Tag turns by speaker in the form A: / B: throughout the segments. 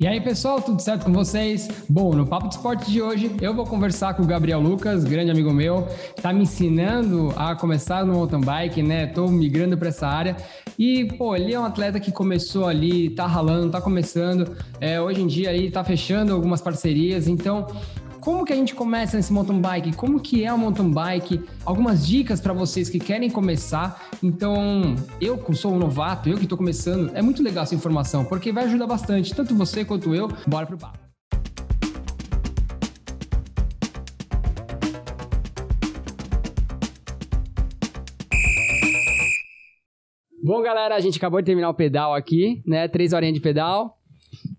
A: E aí pessoal, tudo certo com vocês? Bom, no Papo de Esporte de hoje eu vou conversar com o Gabriel Lucas, grande amigo meu, tá me ensinando a começar no mountain bike, né? Tô migrando para essa área e, pô, ele é um atleta que começou ali, tá ralando, tá começando, é, hoje em dia aí tá fechando algumas parcerias, então como que a gente começa nesse mountain bike? Como que é o mountain bike? Algumas dicas para vocês que querem começar. Então, eu que sou um novato, eu que estou começando, é muito legal essa informação, porque vai ajudar bastante, tanto você quanto eu. Bora pro papo. Bom, galera, a gente acabou de terminar o pedal aqui, né? Três horinhas de pedal.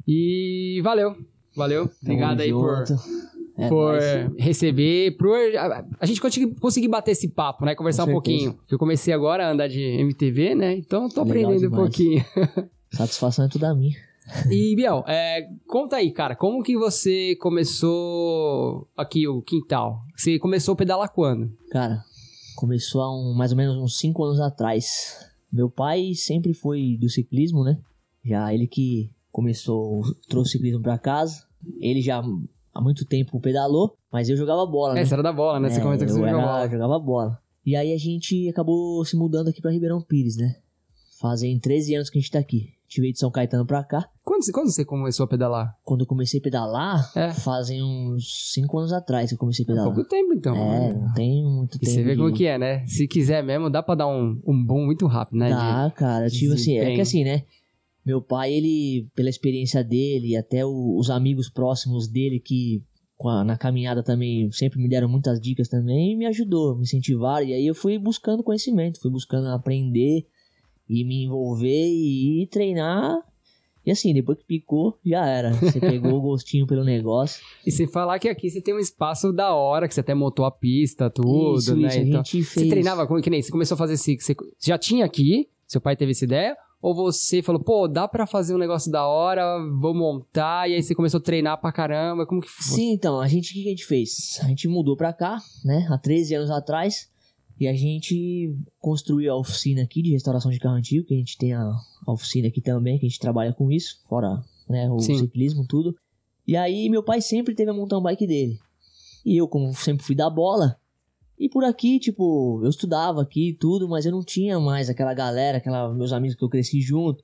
A: E valeu. Valeu. Obrigado aí por, é, por mas... receber, por a, a gente conseguir, conseguir bater esse papo, né? Conversar um pouquinho. Eu comecei agora a andar de MTV, né? Então tô Legal aprendendo demais. um pouquinho.
B: Satisfação é tudo a minha.
A: E, Biel, é, conta aí, cara, como que você começou aqui o quintal? Você começou a pedalar quando?
B: Cara, começou há um, mais ou menos uns 5 anos atrás. Meu pai sempre foi do ciclismo, né? Já ele que começou, trouxe o ciclismo para casa. Ele já há muito tempo pedalou, mas eu jogava bola, né?
A: É, você era da bola, né? Você
B: é,
A: comentou que você
B: jogava
A: bola.
B: jogava bola. E aí a gente acabou se mudando aqui para Ribeirão Pires, né? Fazem 13 anos que a gente tá aqui. Veio de São Caetano pra cá.
A: Quando, quando você começou a pedalar?
B: Quando eu comecei a pedalar, é. fazem uns 5 anos atrás que eu comecei a pedalar.
A: É pouco tempo, então.
B: É, não tem muito
A: e
B: tempo.
A: Você vê de... como que é, né? Se quiser mesmo, dá pra dar um, um boom muito rápido, né?
B: Dá, de, cara. Tipo assim, é que assim, né? Meu pai, ele, pela experiência dele, até o, os amigos próximos dele que a, na caminhada também sempre me deram muitas dicas também e me ajudou, me incentivaram. E aí eu fui buscando conhecimento, fui buscando aprender e me envolver e, e treinar. E assim, depois que picou, já era. Você pegou o gostinho pelo negócio.
A: E sem falar que aqui você tem um espaço da hora, que você até montou a pista, tudo,
B: isso,
A: né?
B: Isso, então, Você
A: treinava, que nem você começou a fazer assim, você já tinha aqui, seu pai teve essa ideia, ou você falou, pô, dá para fazer um negócio da hora, vou montar, e aí você começou a treinar pra caramba, como que foi?
B: Sim, então, a gente, o que a gente fez? A gente mudou pra cá, né, há 13 anos atrás, e a gente construiu a oficina aqui de restauração de carro antigo, que a gente tem a, a oficina aqui também, que a gente trabalha com isso, fora, né, o Sim. ciclismo, tudo. E aí meu pai sempre teve a mountain bike dele. E eu, como sempre fui da bola, e por aqui, tipo, eu estudava aqui e tudo, mas eu não tinha mais aquela galera, aquela meus amigos que eu cresci junto.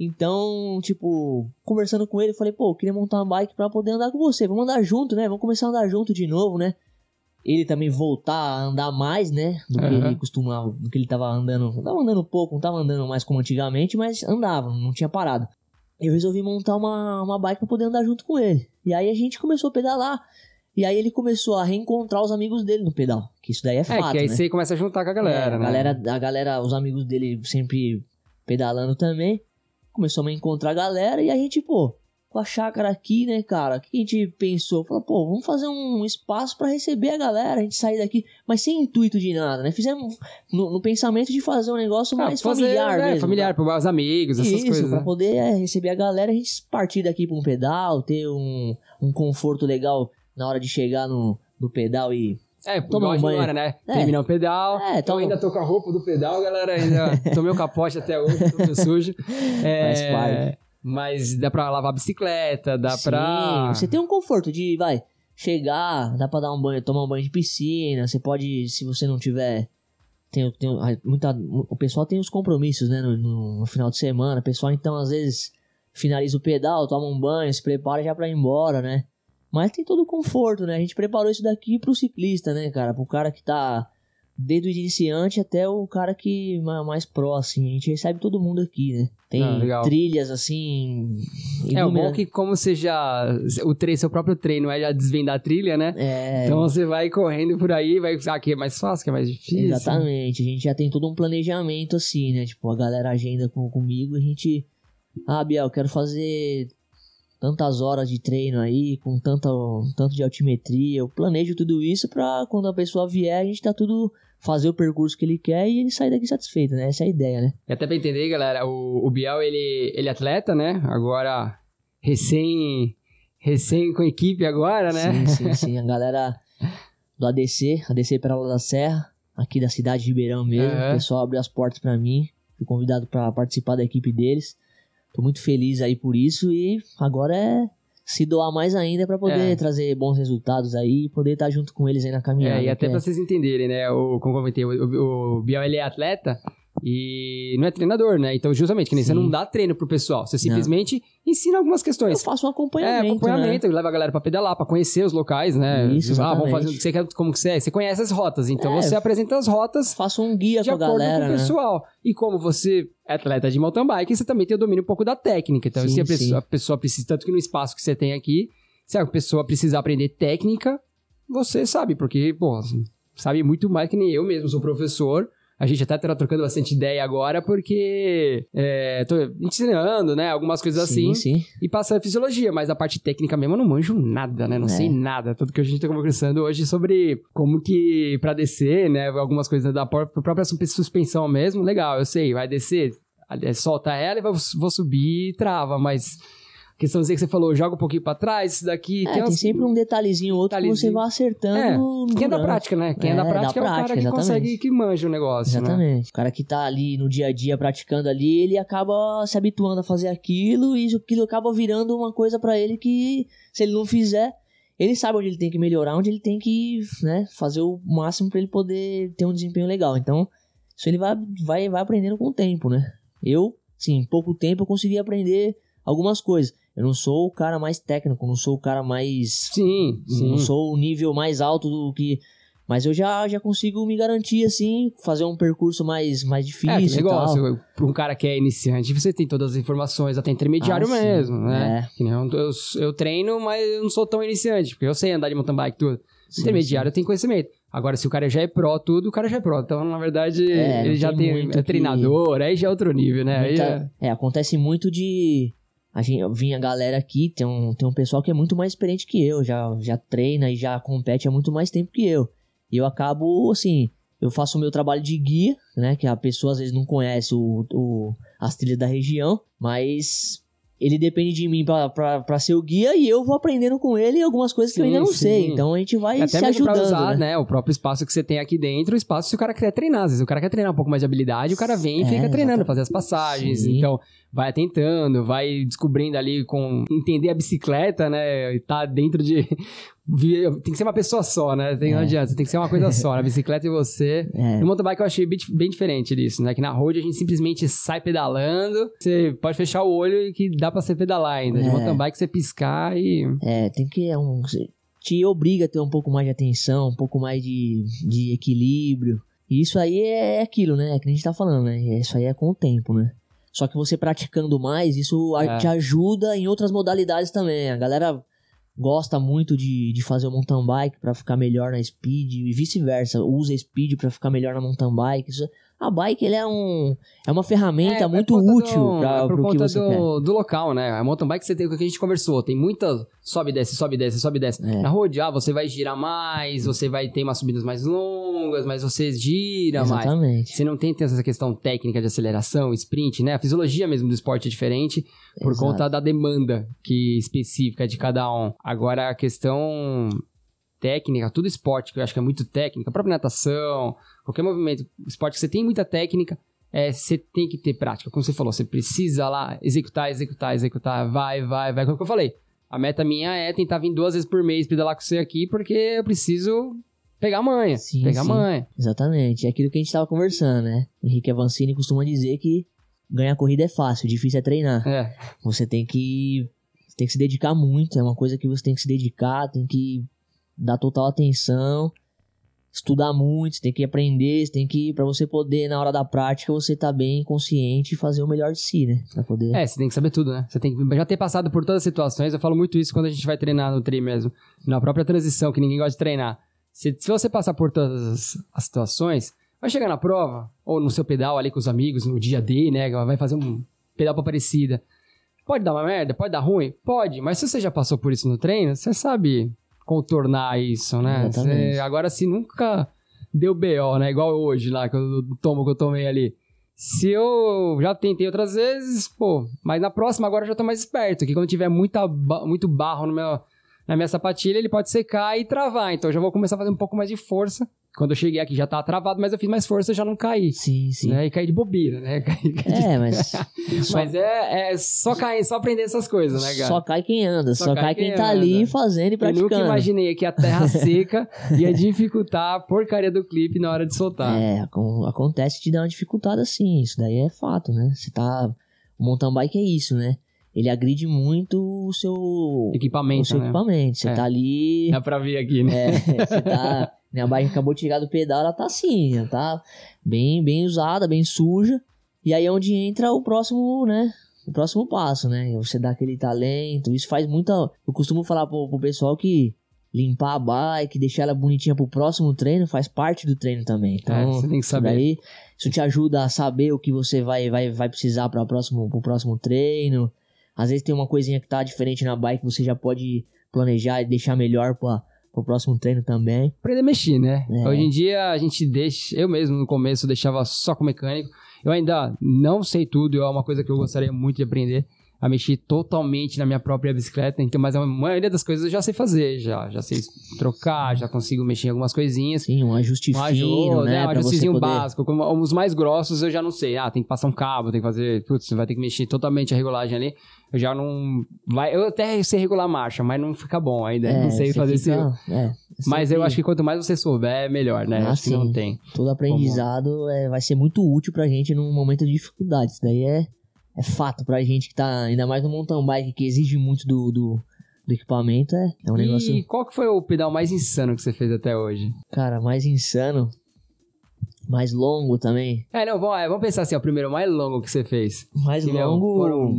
B: Então, tipo, conversando com ele, eu falei, pô, eu queria montar uma bike pra poder andar com você. Vamos andar junto, né? Vamos começar a andar junto de novo, né? Ele também voltar a andar mais, né? Do que uhum. ele costumava, do que ele tava andando. Tava andando pouco, não tava andando mais como antigamente, mas andava, não tinha parado. Eu resolvi montar uma, uma bike pra poder andar junto com ele. E aí a gente começou a pedalar. E aí ele começou a reencontrar os amigos dele no pedal. Que isso daí é fato,
A: É, que aí
B: né?
A: você começa a juntar com a galera,
B: é,
A: né?
B: A galera, a galera, os amigos dele sempre pedalando também. Começou a encontrar a galera e a gente, pô, com a chácara aqui, né, cara? O que a gente pensou? Falou, pô, vamos fazer um espaço para receber a galera, a gente sair daqui, mas sem intuito de nada, né? Fizemos no, no pensamento de fazer um negócio ah, mais fazer, familiar,
A: é,
B: mesmo,
A: familiar, para os amigos, essas
B: Isso,
A: coisas.
B: Pra
A: né?
B: poder é, receber a galera, a gente partir daqui pra um pedal, ter um, um conforto legal na hora de chegar no, no pedal e
A: é, tomar um banho. né? É. Terminar o pedal. É, toma... Eu ainda tô com a roupa do pedal, galera. Ainda tomei o capote até hoje, tô meio sujo. É, Faz parte. Mas dá pra lavar a bicicleta, dá Sim, pra.
B: Você tem um conforto de, vai, chegar, dá pra dar um banho, tomar um banho de piscina. Você pode, se você não tiver. Tem, tem muita, o pessoal tem os compromissos, né? No, no, no final de semana. O pessoal, então, às vezes, finaliza o pedal, toma um banho, se prepara já pra ir embora, né? Mas tem todo o conforto, né? A gente preparou isso daqui pro ciclista, né, cara? Pro cara que tá desde o iniciante até o cara que mais próximo. A gente recebe todo mundo aqui, né? Tem ah, trilhas assim.
A: É, o bom que como você já. O treino, seu próprio treino é já desvendar a trilha, né?
B: É.
A: Então você vai correndo por aí, vai. Ah, aqui é mais fácil, que é mais difícil.
B: Exatamente. A gente já tem todo um planejamento assim, né? Tipo, a galera agenda com, comigo, a gente. Ah, Biel, quero fazer tantas horas de treino aí, com tanto, tanto de altimetria. Eu planejo tudo isso pra quando a pessoa vier, a gente tá tudo fazer o percurso que ele quer e ele sair daqui satisfeito, né? Essa é a ideia, né?
A: E até pra entender, galera, o, o Biel, ele, ele é atleta, né? Agora, recém, recém com equipe agora, né?
B: Sim, sim, sim. A galera do ADC, ADC Pérola da Serra, aqui da cidade de Ribeirão mesmo. Uhum. O pessoal abriu as portas para mim, fui convidado para participar da equipe deles. Tô muito feliz aí por isso e agora é se doar mais ainda para poder
A: É.
B: trazer bons resultados aí e poder estar junto com eles aí na caminhada.
A: É, e até
B: que
A: pra
B: é-
A: vocês entenderem, né? O, como eu comentei, o, o, o Biel ele é atleta e não é treinador, né? Então, justamente, que nem você
B: Sim.
A: não dá treino pro pessoal, você simplesmente ensina algumas
B: eu
A: questões.
B: faço um
A: É,
B: acompanhamento,
A: acompanhamento, leva a galera pra pedalar, pra conhecer os locais, né?
B: Isso,
A: ah, vamos fazer, você quer, como que você é? Você conhece as rotas, então
B: É.
A: você apresenta as rotas
B: né? Faço um guia
A: de acordo
B: galera,
A: com o
B: né?
A: pessoal. E como você é atleta de mountain bike, você também tem o domínio um pouco da técnica. Então,
B: Sim,
A: se a pessoa, a pessoa precisa, tanto que no espaço que você tem aqui, se a pessoa precisar aprender técnica, você sabe, porque, pô, sabe muito mais que nem eu mesmo, sou professor. A gente até tá trocando bastante ideia agora, porque é, tô ensinando, né, algumas coisas assim,
B: Sim, sim.
A: e passando fisiologia, mas a parte técnica mesmo eu não manjo nada, né? Não
B: É.
A: sei nada. Tanto que a gente tá conversando hoje sobre como que pra descer, né? Algumas coisas da pró- própria sus- suspensão mesmo. Legal, eu sei, vai descer, solta ela e vou subir e trava, mas. Questãozinha que você falou, joga um pouquinho pra trás, isso daqui.
B: É, tem
A: umas-
B: sempre um detalhezinho ou outro que você
A: detalhezinho.
B: vai acertando.
A: É, Quem é da prática, né? Quem é,
B: É,
A: da
B: da
A: prática é o cara
B: prática,
A: que
B: exatamente.
A: consegue, que manja o negócio, né?
B: Exatamente. O cara que tá ali no dia a dia praticando ali, ele acaba se habituando a fazer aquilo e aquilo acaba virando uma coisa pra ele que, se ele não fizer, ele sabe onde ele tem que melhorar, onde ele tem que né, fazer o máximo pra ele poder ter um desempenho legal. Então, isso ele vai, vai, vai aprendendo com o tempo, né? Eu, sim, em pouco tempo eu consegui aprender algumas coisas. Eu não sou o cara mais técnico, não sou o cara mais
A: Sim, sim.
B: não sou o nível mais alto do que. Mas eu já, já consigo me garantir, assim, fazer um percurso mais, mais
A: É,
B: difícil
A: que
B: tal.
A: negócio, pra um cara que é iniciante, você tem todas as informações, até intermediário
B: Ah, sim.
A: mesmo, né?
B: É.
A: Que eu, eu, eu treino, mas eu não sou tão iniciante, porque eu sei andar de mountain bike tudo.
B: Sim,
A: intermediário eu tenho conhecimento. Agora, se o cara já é pró tudo, o cara já é pró. Então, na verdade,
B: É,
A: ele já
B: tem
A: tem, é
B: que-
A: treinador, aí já é outro nível, né? Aí
B: Muita-
A: é-
B: É, acontece muito de. A gente, vinha a galera aqui, tem um, tem um pessoal que é muito mais experiente que eu, já, já treina e já compete há muito mais tempo que eu. E eu acabo, assim, eu faço o meu trabalho de guia, né? Que a pessoa às vezes não conhece o, o, as trilhas da região, mas ele depende de mim pra, pra, pra ser o guia e eu vou aprendendo com ele algumas coisas que eu
A: Sim,
B: ainda não
A: sim.
B: sei. Então a gente vai
A: até
B: se
A: mesmo pra
B: ajudando,
A: usar,
B: né?
A: né? O próprio espaço que você tem aqui dentro, o espaço se o cara quer treinar. Às vezes o cara quer treinar um pouco mais de habilidade, o cara vem e
B: É,
A: fica treinando,
B: exatamente.
A: fazer as passagens.
B: Sim.
A: Então, vai tentando, vai descobrindo ali com entender a bicicleta, né? E tá dentro de. Tem que ser uma pessoa só, né? Tem, Não
B: É.
A: adianta, tem que ser uma coisa só, né? a bicicleta e você.
B: É,
A: No mountain bike eu achei bem, bem diferente disso, né? Que na road a gente simplesmente sai pedalando, você pode fechar o olho e que dá pra você pedalar ainda. De
B: É.
A: mountain bike você piscar e.
B: É, tem que. É um, te obriga a ter um pouco mais de atenção, um pouco mais de, de equilíbrio. E isso aí é aquilo, né? É que a gente tá falando, né? Isso aí é com o tempo, né? Só que você praticando mais, isso
A: É.
B: te ajuda em outras modalidades também. A galera gosta muito de, de fazer o mountain bike pra ficar melhor na speed e vice-versa. Usa speed pra ficar melhor na mountain bike. Isso- a bike ele é, um, é uma ferramenta
A: É,
B: muito
A: por conta
B: útil
A: do, é por conta
B: você quer.
A: do, do local, né? A mountain bike você tem o que a gente conversou, tem muita sobe desce, sobe desce, sobe desce.
B: É.
A: Na road, ah, você vai girar mais, você vai ter umas subidas mais longas, mas você gira mais.
B: Exatamente.
A: Você não tem essa questão técnica de aceleração, sprint, né? A fisiologia mesmo do esporte é diferente por
B: Exato.
A: conta da demanda que específica de cada um. Agora a questão técnica, tudo esporte que eu acho que é muito técnica, a própria natação, qualquer movimento, esporte que você tem muita técnica, é, você tem que ter prática. Como você falou, você precisa lá executar, executar, executar, vai, vai, vai. Como eu falei, a meta minha é tentar vir duas vezes por mês pedalar com você aqui, porque eu preciso pegar a manha,
B: Sim,
A: pegar a
B: sim.
A: manha.
B: Exatamente, é aquilo que a gente tava conversando, né? Henrique Avancini costuma dizer que ganhar corrida é fácil, difícil é treinar.
A: É,
B: Você tem que tem que se dedicar muito, é uma coisa que você tem que se dedicar, tem que dar total atenção, estudar muito, você tem que aprender, você tem que para você poder na hora da prática você tá bem consciente e fazer o melhor de si, né? Pra poder
A: É, você tem que saber tudo, né? Você tem que já ter passado por todas as situações. Eu falo muito isso quando a gente vai treinar no tri mesmo. Na própria transição, que ninguém gosta de treinar. Se, se você passar por todas as, as situações, vai chegar na prova, ou no seu pedal ali com os amigos, no dia D, né? Vai fazer um pedal pra parecida. Pode dar uma merda? Pode dar ruim? Pode, mas se você já passou por isso no treino, você sabe contornar isso, né? Você- agora, se nunca deu BO, né? Igual hoje lá, que eu, do tomo que eu tomei ali. Se eu já tentei outras vezes, pô, mas na próxima agora eu já tô mais esperto, que quando tiver muita, muito barro no meu, na minha sapatilha, ele pode secar e travar. Então eu já vou começar a fazer um pouco mais de força, quando eu cheguei aqui já tava travado, mas eu fiz mais força e já não caí.
B: Sim, sim.
A: Né? E caí de bobeira, né? Caí, caí de...
B: É, mas. só,
A: Mas é, é só cair, só aprender essas coisas, né, cara?
B: só cai quem anda,
A: Só
B: só,
A: cai
B: cai quem,
A: quem
B: tá ali
A: anda.
B: fazendo e
A: Eu nunca
B: praticando.
A: imaginei que a terra seca ia dificultar a porcaria do clipe na hora de soltar.
B: É, acon- acontece de dar uma dificuldade assim, isso daí é fato, né? Você tá. O mountain bike é isso, né? Ele agride muito o seu, o
A: Equipamento,
B: seu
A: né?
B: equipamento. Você
A: É.
B: tá ali.
A: Dá pra ver aqui, né?
B: É, você tá. Minha bike acabou de chegar do pedal, ela tá assim, ela tá bem, bem usada, bem suja. E aí é onde entra o próximo, né? O próximo passo, né? Você dá aquele talento. Isso faz muita. Eu costumo falar pro, pro pessoal que limpar a bike, deixar ela bonitinha pro próximo treino faz parte do treino também. Então,
A: É, você tem que saber.
B: daí, isso te ajuda a saber o que você vai, vai, vai precisar para próximo, pro próximo treino. Às vezes tem uma coisinha que tá diferente na bike, você já pode planejar e deixar melhor para pro próximo treino também.
A: Aprender a mexer, né?
B: É.
A: Hoje em dia a gente deixa. Eu mesmo no começo deixava só com mecânico. Eu ainda não sei tudo, é uma coisa que eu gostaria muito de aprender. A mexer totalmente na minha própria bicicleta. Então, mas a maioria das coisas eu já sei fazer, já. Já sei trocar, já consigo mexer em algumas coisinhas.
B: Sim, um ajuste
A: Um
B: fino,
A: ajuste,
B: né?
A: Um ajustezinho
B: poder...
A: básico. Como os mais grossos eu já não sei. Ah, tem que passar um cabo, tem que fazer. Putz, você vai ter que mexer totalmente a regulagem ali. Eu já não. Vai, eu até sei regular a marcha, mas não fica bom ainda.
B: É,
A: não sei fazer
B: fica-
A: esse.
B: é,
A: Mas eu acho que quanto mais você souber, é melhor, né?
B: Ah,
A: acho que não
B: sim.
A: tem.
B: todo aprendizado é, vai ser muito útil pra gente num momento de dificuldade. Isso daí é, é fato pra gente que tá, ainda mais no mountain bike, que exige muito do, do, do equipamento. É, é um negócio,
A: E qual que foi o pedal mais insano que você fez até hoje?
B: cara, mais insano. Mais longo também.
A: É, não, vamos, é, vamos pensar assim, ó, o primeiro mais longo que você fez.
B: Mais
A: Que, meu,
B: longo.
A: foram-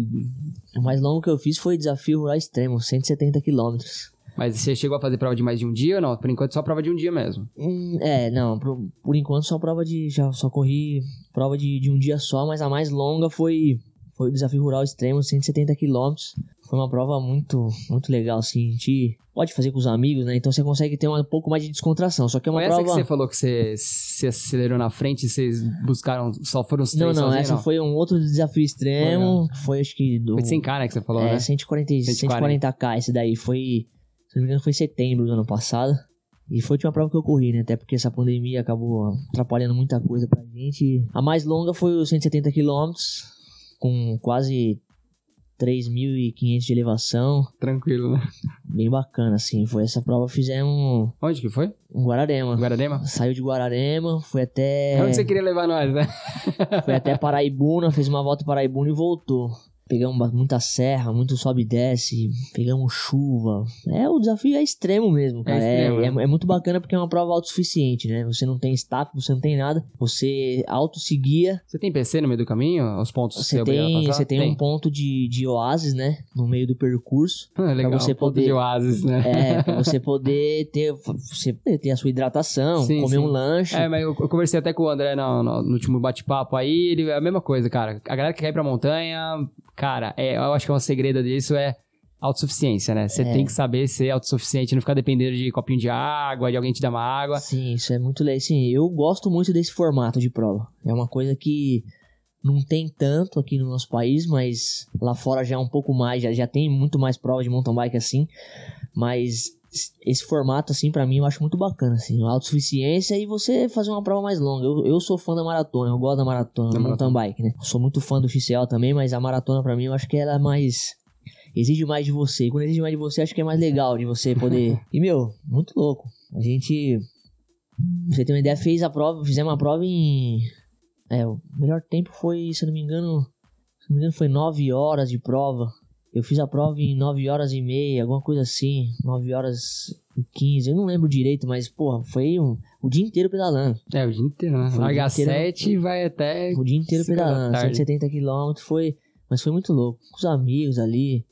B: O mais longo que eu fiz foi desafio rural extremo, 170 quilômetros.
A: Mas você chegou a fazer prova de mais de um dia ou não? Por enquanto só prova de um dia mesmo.
B: Hum, é, não, por, por enquanto só prova de. Já só corri prova de, de um dia só, mas a mais longa foi, foi o desafio rural extremo, 170 quilômetros. Foi uma prova muito, muito legal, assim. A gente pode fazer com os amigos, né? Então você consegue ter um pouco mais de descontração. Só que é uma
A: Foi essa
B: prova.
A: que você falou que você se acelerou na frente e vocês buscaram, só foram os
B: Não,
A: três
B: não,
A: sozinhos,
B: essa foi um outro desafio extremo, que foi acho que do.
A: Foi de 100k, né, que você falou,
B: é,
A: né?
B: 140,
A: 140.
B: 140k esse daí. Foi, se não me engano, foi setembro do ano passado. E foi a última prova que eu corri, né? Até porque essa pandemia acabou atrapalhando muita coisa pra gente. A mais longa foi os 170 km, com quase 3.500 de elevação.
A: Tranquilo, né?
B: Bem bacana, assim. Foi essa prova, fizemos
A: Onde que foi?
B: em Guararema.
A: Guaradema?
B: Saiu de Guararema, foi até.
A: É onde você queria levar nós, né?
B: Foi até Paraibuna, fez uma volta em Paraibuna e voltou. Pegamos muita serra, muito sobe e desce, pegamos chuva. É, o desafio é extremo mesmo, cara. É,
A: extremo,
B: é, é muito bacana porque é uma prova autossuficiente, né? Você não tem staff, você não tem nada. Você auto se guia.
A: Você tem PC no meio do caminho? Os pontos
B: Você
A: é
B: tem, você tem, um ponto de, de oásis, né? No meio do percurso.
A: Ah, legal,
B: pra você
A: um ponto
B: poder-
A: de oásis, né?
B: É, pra você poder ter, você poder ter a sua hidratação,
A: Sim,
B: comer
A: sim.
B: um lanche.
A: É, mas eu, eu conversei até com o André no, no- no último bate-papo aí, ele, é a mesma coisa, cara. A galera que quer ir pra montanha, cara, é, eu acho que é um segredo disso é autossuficiência, né? Você
B: É.
A: tem que saber ser autossuficiente, não ficar dependendo de copinho de água, de alguém te dar uma água.
B: Sim, isso é muito legal. Sim, eu gosto muito desse formato de prova. É uma coisa que não tem tanto aqui no nosso país, mas lá fora já é um pouco mais, já, já tem muito mais prova de mountain bike assim. Mas esse formato, assim, pra mim, eu acho muito bacana, assim. Autossuficiência e você fazer uma prova mais longa. Eu, eu sou fã da maratona, eu gosto da maratona,
A: Da
B: mountain bike, né? Sou muito fã do XCL também, mas a maratona pra mim, eu acho que ela é mais... Exige mais de você. E quando exige mais de você, acho que é mais legal de você poder... e, meu, muito louco. A gente... Pra você ter uma ideia, fez a prova, fizemos a prova em... É, o melhor tempo foi, se eu não me engano... Se não me engano, foi 9 horas de prova. Eu fiz a prova em 9 horas e meia, alguma coisa assim. 9 horas e 15, eu não lembro direito, mas, porra, foi um, o dia inteiro pedalando.
A: É, o dia inteiro, né?
B: Foi
A: Larga
B: dia
A: às
B: inteiro.
A: 7 e vai até.
B: O dia inteiro pedalando,
A: tarde.
B: 170 km, foi... Mas foi muito louco. Com os amigos ali,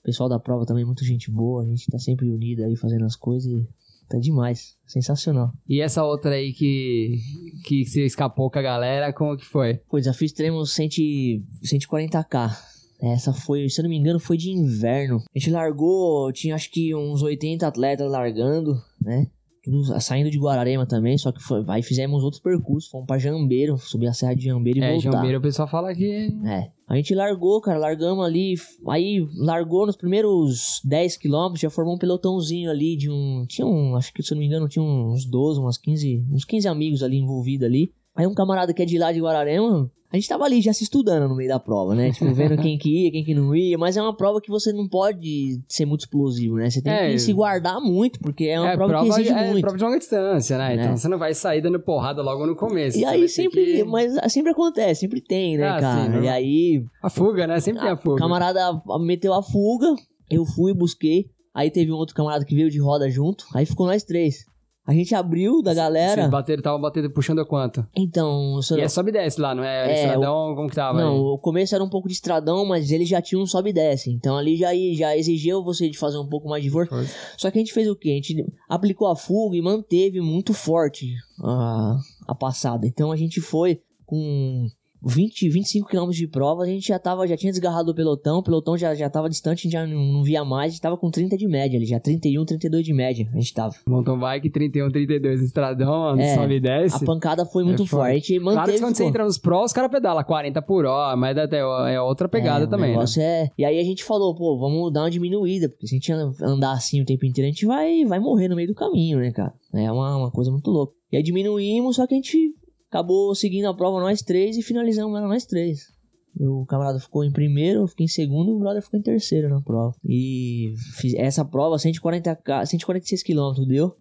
B: o pessoal da prova também, muita gente boa. A gente tá sempre unido aí, fazendo as coisas e... Tá demais, sensacional.
A: E essa outra aí que, que você escapou com a galera, como que foi?
B: Pô, desafio extremo 100, 140k. Essa foi, se eu não me engano, foi de inverno. A gente largou, tinha acho que uns 80 atletas largando, né? tudo saindo de Guararema também, só que foi, aí fizemos outros percursos, fomos pra Jambeiro, subir a Serra de Jambeiro e
A: é,
B: voltar.
A: Jambeiro o pessoal fala que...
B: É. A gente largou, cara, largamos ali, aí largou nos primeiros 10 quilômetros, já formou um pelotãozinho ali de um, tinha um, acho que se eu não me engano, tinha uns 12, umas 15, uns 15 amigos ali envolvidos ali. Aí um camarada que é de lá de Guararema, a gente tava ali já se estudando no meio da prova, né? Tipo, vendo quem que ia, quem que não ia. Mas é uma prova que você não pode ser muito explosivo, né? Você tem
A: É.
B: que se guardar muito, porque é uma
A: é,
B: prova, que exige
A: é
B: muito.
A: prova de longa distância, né?
B: Né?
A: Então você não vai sair dando porrada logo no começo.
B: E aí sempre,
A: que-
B: mas sempre acontece, sempre tem, né,
A: Ah, sim,
B: cara?
A: normal.
B: e aí,
A: A fuga, né? Sempre tem a
B: o
A: fuga.
B: camarada meteu a fuga, eu fui, busquei. Aí teve um outro camarada que veio de roda junto, aí ficou nós três. A gente abriu da galera.
A: Vocês bateram, estavam batendo, puxando a quanto?
B: Então, eu-
A: E é sobe e desce lá, não é?
B: É,
A: Estradão, como que tava?
B: Não,
A: aí?
B: o começo era um pouco de estradão, mas ele já tinha um sobe e desce. Então ali já, já exigiu você de fazer um pouco mais de força.
A: Força.
B: Só que a gente fez o quê? A gente aplicou a fuga e manteve muito forte a, a passada. Então a gente foi com 20, 25 km de prova, a gente já, tava, já tinha desgarrado o pelotão, o pelotão já, já tava distante, a gente já não, não via mais, a gente tava com 30 de média ali, já 31, 32 de média a gente tava.
A: Mountain bike 31, 32, estradão,
B: É,
A: sobe e
B: A
A: desce.
B: pancada foi muito
A: É forte.
B: A gente
A: Claro
B: manteve,
A: que quando você
B: pô.
A: entra nos prós, os caras pedalam 40 por hora, mas até é outra pegada
B: É, o
A: também, né?
B: é... E aí a gente falou, pô, vamos dar uma diminuída, porque se a gente andar assim o tempo inteiro, a gente vai, vai morrer no meio do caminho, né, cara? É uma, uma coisa muito louca. E aí diminuímos, só que a gente acabou seguindo a prova nós três e finalizamos ela nós três. O camarada ficou em primeiro, eu fiquei em segundo e o brother ficou em terceiro na prova. E fiz essa prova, 140, k- 146 quilômetros deu.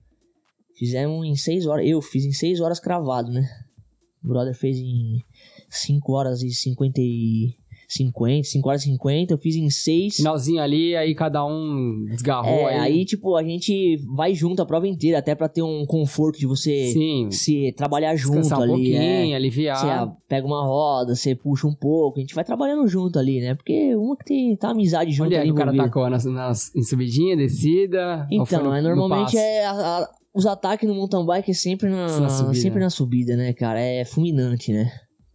B: Fizemos em 6 horas. Eu fiz em 6 horas cravado, né? O brother fez em 5 horas e 50 e 50, 5 horas e 50, eu fiz em 6.
A: Finalzinho ali, aí cada um desgarrou
B: É,
A: aí.
B: aí, tipo, a gente vai junto a prova inteira, até pra ter um conforto de você
A: Sim,
B: se trabalhar junto
A: um
B: ali.
A: pouquinho,
B: é.
A: aliviar.
B: Você ah, pega uma roda, você puxa um pouco, a gente vai trabalhando junto ali, né? Porque uma que tem tá amizade junto
A: é
B: ali
A: que o cara tacou? Nas, nas, em subidinha, descida?
B: Então,
A: no-
B: é,
A: no
B: normalmente é a- a- os ataques no mountain bike é sempre na,
A: Na
B: sempre na subida, né, cara? É fulminante, né?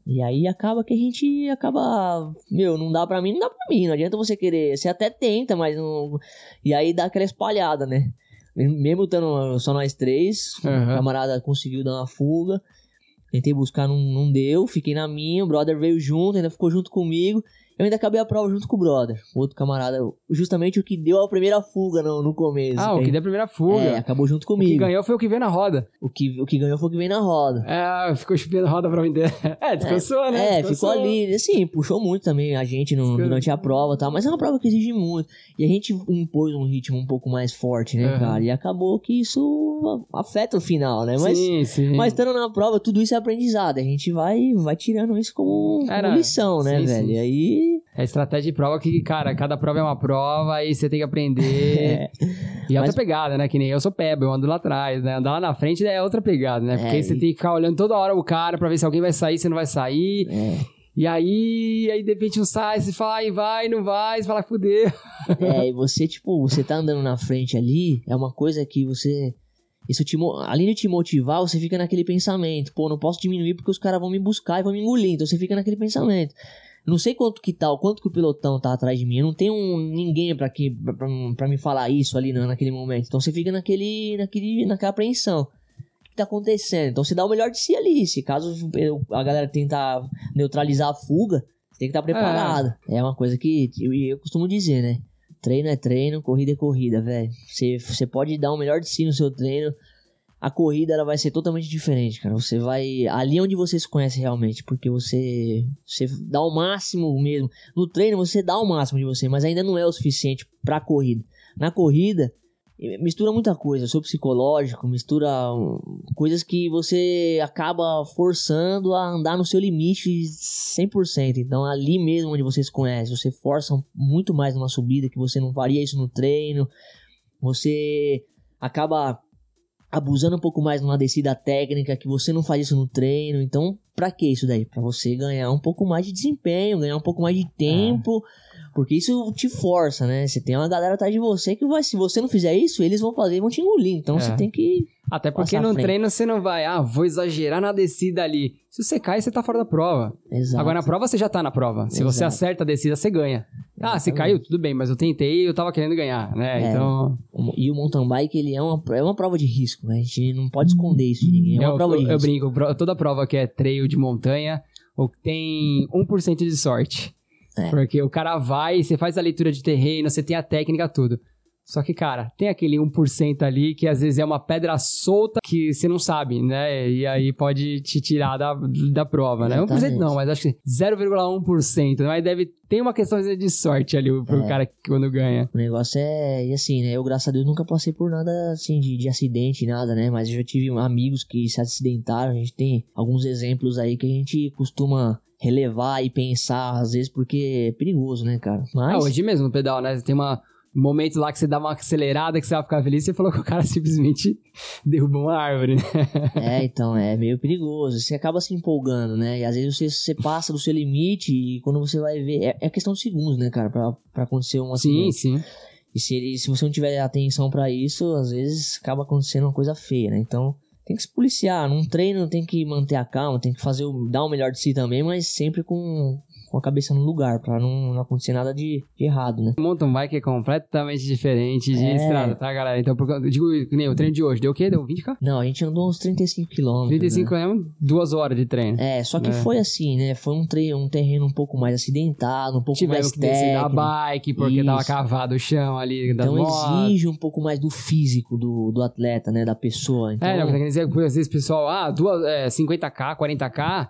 B: E aí acaba que a gente acaba, meu, não dá pra mim, não dá pra mim, não adianta você querer, você até tenta, mas não e aí dá aquela espalhada, né? Mesmo estando só nós três, o
A: Aham.
B: camarada conseguiu dar uma fuga. Tentei buscar, não, não deu. Fiquei na minha. O brother veio junto, ainda ficou junto comigo. Eu ainda acabei a prova junto com o brother. O outro camarada, justamente o que deu a primeira fuga no, no começo.
A: Ah, o que deu a primeira fuga.
B: É, acabou junto
A: o que
B: comigo.
A: ganhou foi o que veio na roda.
B: O que, o que ganhou foi o que veio na roda.
A: É, ficou chupando a roda pra vender. É, descansou, né?
B: É,
A: Descansou.
B: ficou ali. Assim, puxou muito também a gente no- durante a prova e tal. Mas é uma prova que exige muito. E a gente impôs um ritmo um pouco mais forte, né,
A: Aham.
B: cara? E acabou que isso afeta o final, né? Mas
A: sim, sim.
B: Mas estando na prova, tudo isso é aprendizado. A gente vai, vai tirando isso como, como lição, né,
A: Sim,
B: velho? E aí.
A: É estratégia de prova que, cara, cada prova é uma prova, aí você tem que aprender.
B: É,
A: E é outra
B: Mas-
A: pegada, né? Que nem eu sou peba, eu ando lá atrás, né? Andar lá na frente é outra pegada, né? Porque
B: É,
A: aí você
B: e-
A: tem que ficar olhando toda hora o cara pra ver se alguém vai sair, se não vai sair.
B: é,
A: E aí, aí de repente não sai, você fala, ai, vai, não vai, você fala, fudeu.
B: é, e você, tipo, você tá andando na frente ali, é uma coisa que você. Isso te, além de te motivar, você fica naquele pensamento, pô, não posso diminuir porque os caras vão me buscar e vão me engolir. Então você fica naquele pensamento. Não sei quanto que tá, o quanto que o pelotão tá atrás de mim. Eu não tenho ninguém pra, que, pra me falar isso ali na- naquele momento. Então você fica naquele, naquele, naquela apreensão. O que tá acontecendo? Então você dá o melhor de si ali. Se caso a galera tentar neutralizar a fuga, tem que estar preparado. É. uma coisa que eu, eu costumo dizer, né? Treino é treino, corrida é corrida, velho. Você, você pode dar o melhor de si no seu treino. A corrida ela vai ser totalmente diferente, cara. Você vai. Ali é onde você se conhece realmente. Porque você. Você dá o máximo mesmo. No treino você dá o máximo de você, mas ainda não é o suficiente pra corrida. Na corrida, mistura muita coisa. Seu psicológico, mistura hum, coisas que você acaba forçando a andar no seu limite 100%. Então, ali mesmo onde você se conhece, você força muito mais numa subida que você não faria isso no treino. Você acaba abusando um pouco mais numa descida técnica que você não faz isso no treino. Então, pra que isso daí? Pra você ganhar um pouco mais de desempenho, ganhar um pouco mais de tempo, Porque isso te força, né? Você tem uma galera atrás de você que vai, se você não fizer isso, eles vão fazer e vão te engolir. Então
A: É.
B: você tem que.
A: Até porque no treino você não vai, ah, vou exagerar na descida ali. Se você cai, você tá fora da prova.
B: Exato.
A: Agora na prova você já tá na prova. Se você
B: Exato.
A: acerta a descida, você ganha. Ah, você
B: Exatamente.
A: caiu, tudo bem, mas eu tentei e eu tava querendo ganhar, né?
B: É.
A: Então.
B: E o mountain bike, ele é uma, é uma prova de risco, né? A gente não pode esconder isso de ninguém. É uma
A: eu,
B: prova de
A: eu, eu
B: risco.
A: brinco, pro- toda prova que é trail de montanha, ou que tem 1% de sorte.
B: É.
A: Porque o cara vai, você faz a leitura de terreno, você tem a técnica, tudo. Só que, cara, tem aquele 1% ali que às vezes é uma pedra solta que você não sabe, né? E aí pode te tirar da, da prova, né? 1%
B: Exatamente.
A: não, mas acho que 0,1%. Mas deve tem uma questão de sorte ali pro
B: É.
A: cara que quando ganha.
B: O negócio é. E assim, né? Eu, graças a Deus, nunca passei por nada assim de, de acidente, nada, né? Mas eu já tive amigos que se acidentaram. A gente tem alguns exemplos aí que a gente costuma relevar e pensar, às vezes, porque é perigoso, né, cara? Mas.
A: Ah, hoje mesmo no pedal, né? Tem uma, um momento lá que você dá uma acelerada, que você vai ficar feliz, você falou que o cara simplesmente derrubou uma árvore, né?
B: É, então, é meio perigoso. Você acaba se empolgando, né? E às vezes você, você passa do seu limite e quando você vai ver. É, é questão de segundos, né, cara? Pra, pra acontecer um
A: Sim,
B: acidente.
A: sim.
B: E se, ele, se você não tiver atenção pra isso, às vezes acaba acontecendo uma coisa feia, né? Então tem que se policiar. Num treino tem que manter a calma, tem que fazer o, dar o melhor de si também, mas sempre com, com a cabeça no lugar, pra não, não acontecer nada de, de errado, né?
A: Mountain bike é completamente diferente de
B: É.
A: estrada, tá, galera? Então, por, digo, que nem o treino de hoje, deu o quê? Deu 20k?
B: Não, a gente andou uns 35 quilômetros.
A: 35
B: né?
A: é um- duas horas de treino.
B: É, só que
A: É.
B: foi assim, né? Foi um, treino, um terreno um pouco mais acidentado, um pouco
A: Tivemos
B: mais
A: que descer da
B: técnico.
A: bike, porque tava
B: Isso.
A: cavado o chão ali das
B: Então
A: motos.
B: exige um pouco mais do físico do, do atleta, né? Da pessoa. Então,
A: É, não, quer dizer, às vezes o pessoal, ah, duas, é, 50k, 40k,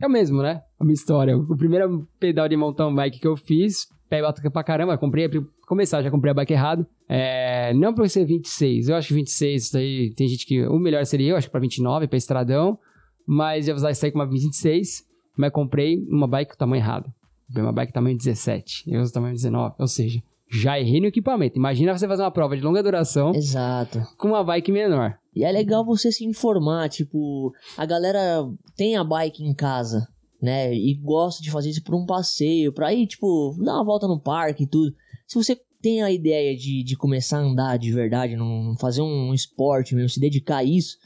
A: é o mesmo, né? A minha história. O primeiro pedal de mountain bike que eu fiz, pé batuca pra caramba, comprei, pra começar, já comprei a bike errado. É, não pra ser 26, eu acho que 26, isso aí, tem gente que, o melhor seria eu, acho que pra 29, pra estradão, mas ia usar isso aí com uma 26, mas comprei uma bike com tamanho errado. Comprei uma bike tamanho 17, eu uso tamanho 19, ou seja, já errei no equipamento. Imagina você fazer uma prova de longa duração
B: Exato.
A: com uma bike menor.
B: E é legal você se informar, tipo, a galera tem a bike em casa, né? E gosta de fazer isso por um passeio, pra ir, tipo, dar uma volta no parque e tudo. Se você tem a ideia de, de começar a andar de verdade, não fazer um esporte mesmo, se dedicar a isso,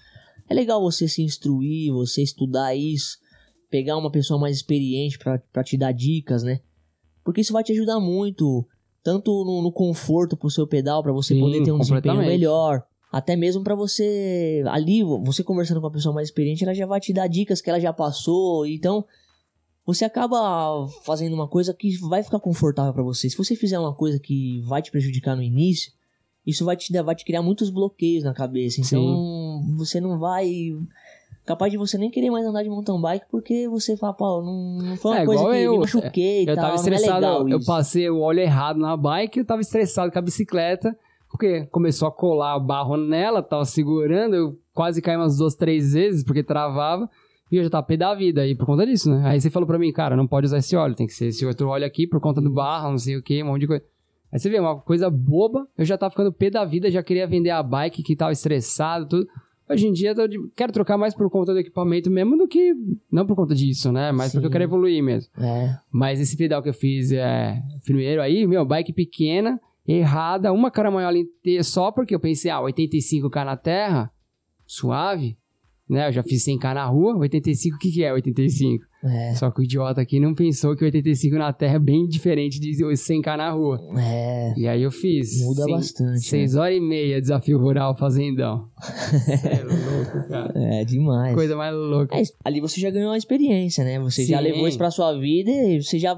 B: é legal você se instruir, você estudar isso, pegar uma pessoa mais experiente pra pra te dar dicas, né? Porque isso vai te ajudar muito, tanto no, no conforto pro seu pedal, pra você
A: Sim,
B: poder ter um desempenho melhor, até mesmo pra você ali, você conversando com uma pessoa mais experiente, ela já vai te dar dicas que ela já passou, então você acaba fazendo uma coisa que vai ficar confortável pra você. Se você fizer uma coisa que vai te prejudicar no início, isso vai te vai te criar muitos bloqueios na cabeça. Então, você não vai capaz de você nem querer mais andar de mountain bike porque você fala, pô, não, não foi uma
A: É,
B: coisa que
A: eu.
B: me machuquei e
A: Eu
B: tal,
A: tava
B: é
A: estressado,
B: legal
A: eu
B: isso.
A: passei o óleo errado na bike, eu tava estressado com a bicicleta, porque começou a colar o barro nela, tava segurando, eu quase caí umas duas, três vezes, porque travava, e eu já tava pé da vida aí por conta disso, né? Aí você falou pra mim, cara, não pode usar esse óleo, tem que ser esse outro óleo aqui por conta do barro, não sei o que, um monte de coisa. Aí você vê, uma coisa boba, eu já tava ficando pé da vida, já queria vender a bike que tava estressado, tudo. Hoje em dia, eu de- quero trocar mais por conta do equipamento mesmo do que. Não por conta disso, né? Mas porque eu
B: Sim.
A: quero evoluir mesmo.
B: É,
A: Mas esse pedal que eu fiz é. Primeiro aí, meu, bike pequena, errada, uma caramanhola inteira só porque eu pensei, ah, 85k na terra, suave, né? Eu já fiz 100k na rua, 85, o que, que é 85?
B: é,
A: Só que o idiota aqui não pensou que 85 na terra é bem diferente de 100k na rua.
B: é,
A: E aí eu fiz.
B: muda
A: cem-
B: bastante. né?
A: Seis horas e meia, desafio rural fazendão. é louco, cara.
B: É, demais.
A: Coisa mais louca.
B: É, ali você já ganhou uma experiência, né? Você já
A: Sim.
B: levou isso pra sua vida e você já.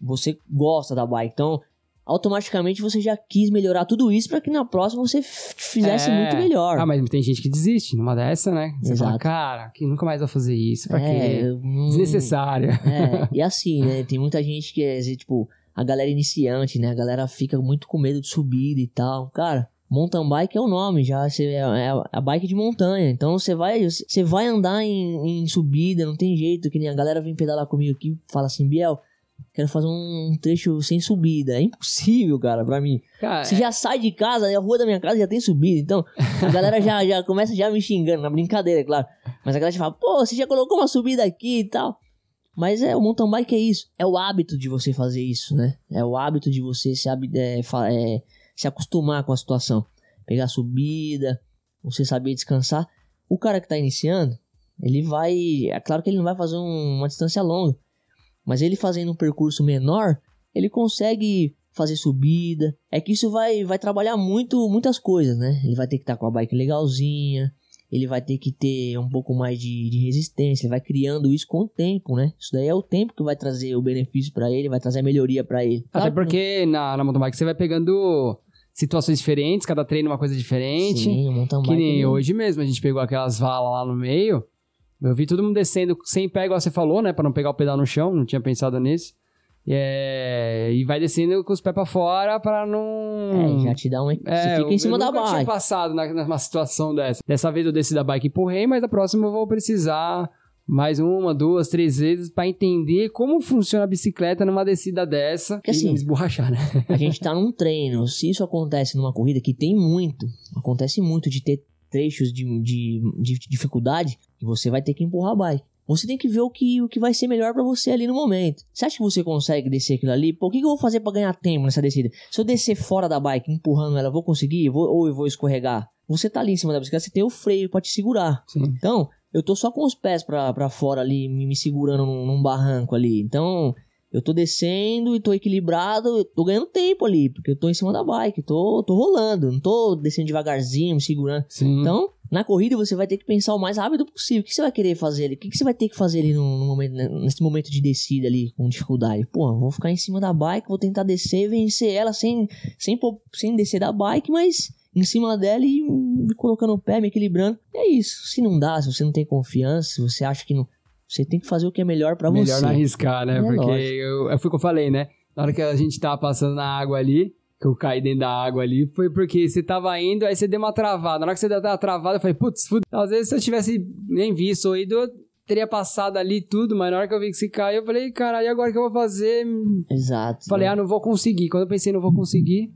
B: Você gosta da bike. Então, automaticamente você já quis melhorar tudo isso pra que na próxima você fizesse
A: É.
B: muito melhor.
A: Ah, mas tem gente que desiste numa dessa, né? Você fala,
B: Exato.
A: cara, que nunca mais vou fazer isso. Pra
B: é,
A: quê?
B: hum,
A: Desnecessário.
B: É, e assim, né? Tem muita gente que é, tipo, a galera iniciante, né? A galera fica muito com medo de subida e tal. Cara, mountain bike é o nome, já você, é, é a bike de montanha. Então você vai, você vai andar em, em subida, não tem jeito. Que nem a galera vem pedalar comigo aqui e fala assim, Biel, quero fazer um trecho sem subida. É impossível, cara, pra mim.
A: Cara,
B: Você já sai de casa, a rua da minha casa já tem subida. Então, a galera já, já começa já me xingando, na brincadeira, é claro. Mas a galera já fala, pô, você já colocou uma subida aqui e tal. Mas é, o mountain bike é isso. É o hábito de você fazer isso, né? É o hábito de você se, é, é, se acostumar com a situação. Pegar subida, você saber descansar. O cara que tá iniciando, ele vai. É claro que ele não vai fazer um, uma distância longa. Mas ele fazendo um percurso menor, ele consegue fazer subida. É que isso vai, vai trabalhar muito muitas coisas, né? Ele vai ter que estar tá com a bike legalzinha, ele vai ter que ter um pouco mais de, de, resistência, ele vai criando isso com o tempo, né? Isso daí é o tempo que vai trazer o benefício para ele, vai trazer a melhoria para ele.
A: Até porque na, na mountain bike você vai pegando situações diferentes, cada treino é uma coisa diferente.
B: Sim, mountain bike.
A: Que nem é... hoje mesmo, a gente pegou aquelas valas lá no meio, eu vi todo mundo descendo sem pé, igual você falou, né? Pra não pegar o pedal no chão, não tinha pensado nisso. É, e vai descendo com os pés pra fora pra não.
B: É, já te dá um. É, você fica em cima da bike. Eu tinha
A: passado na, numa situação dessa. Dessa vez eu desci da bike e empurrei, mas da próxima eu vou precisar mais uma, duas, três vezes para entender como funciona a bicicleta numa descida dessa
B: Porque, assim,
A: e esborrachar, né?
B: a gente tá num treino. Se isso acontece numa corrida, que tem muito, acontece muito de ter trechos de, de, de dificuldade, que você vai ter que empurrar a bike. Você tem que ver o que, o que vai ser melhor para você ali no momento. Você acha que você consegue descer aquilo ali? Pô, o que, que eu vou fazer para ganhar tempo nessa descida? Se eu descer fora da bike, empurrando ela, vou conseguir? vou, ou eu vou escorregar? Você tá ali em cima da bicicleta, você tem o freio para te segurar.
A: Sim.
B: Então, eu tô só com os pés para fora ali, me, me segurando num, num barranco ali. Então, eu tô descendo e tô equilibrado, eu tô ganhando tempo ali, porque eu tô em cima da bike, tô, tô rolando, não tô descendo devagarzinho, me segurando.
A: Sim.
B: Então, na corrida você vai ter que pensar o mais rápido possível. O que você vai querer fazer ali? O que você vai ter que fazer ali no, no momento, né, nesse momento de descida ali com dificuldade? Pô, vou ficar em cima da bike, vou tentar descer e vencer ela sem, sem, sem descer da bike, mas em cima dela e me colocando o pé, me equilibrando. É isso. Se não dá, se você não tem confiança, se você acha que não. Você tem que fazer o que é melhor para você.
A: Melhor não arriscar, né? É Porque eu, é foi o que eu falei, né? Na hora que a gente tava passando na água ali, que eu caí dentro da água ali, foi porque você tava indo, aí você deu uma travada. Na hora que você deu uma travada, eu falei, putz, às vezes se eu tivesse nem visto ou ido, eu teria passado ali tudo, mas na hora que eu vi que se caiu, eu falei, cara, e agora que eu vou fazer?
B: Exato.
A: Falei, ah, não vou conseguir. Quando eu pensei, não vou conseguir,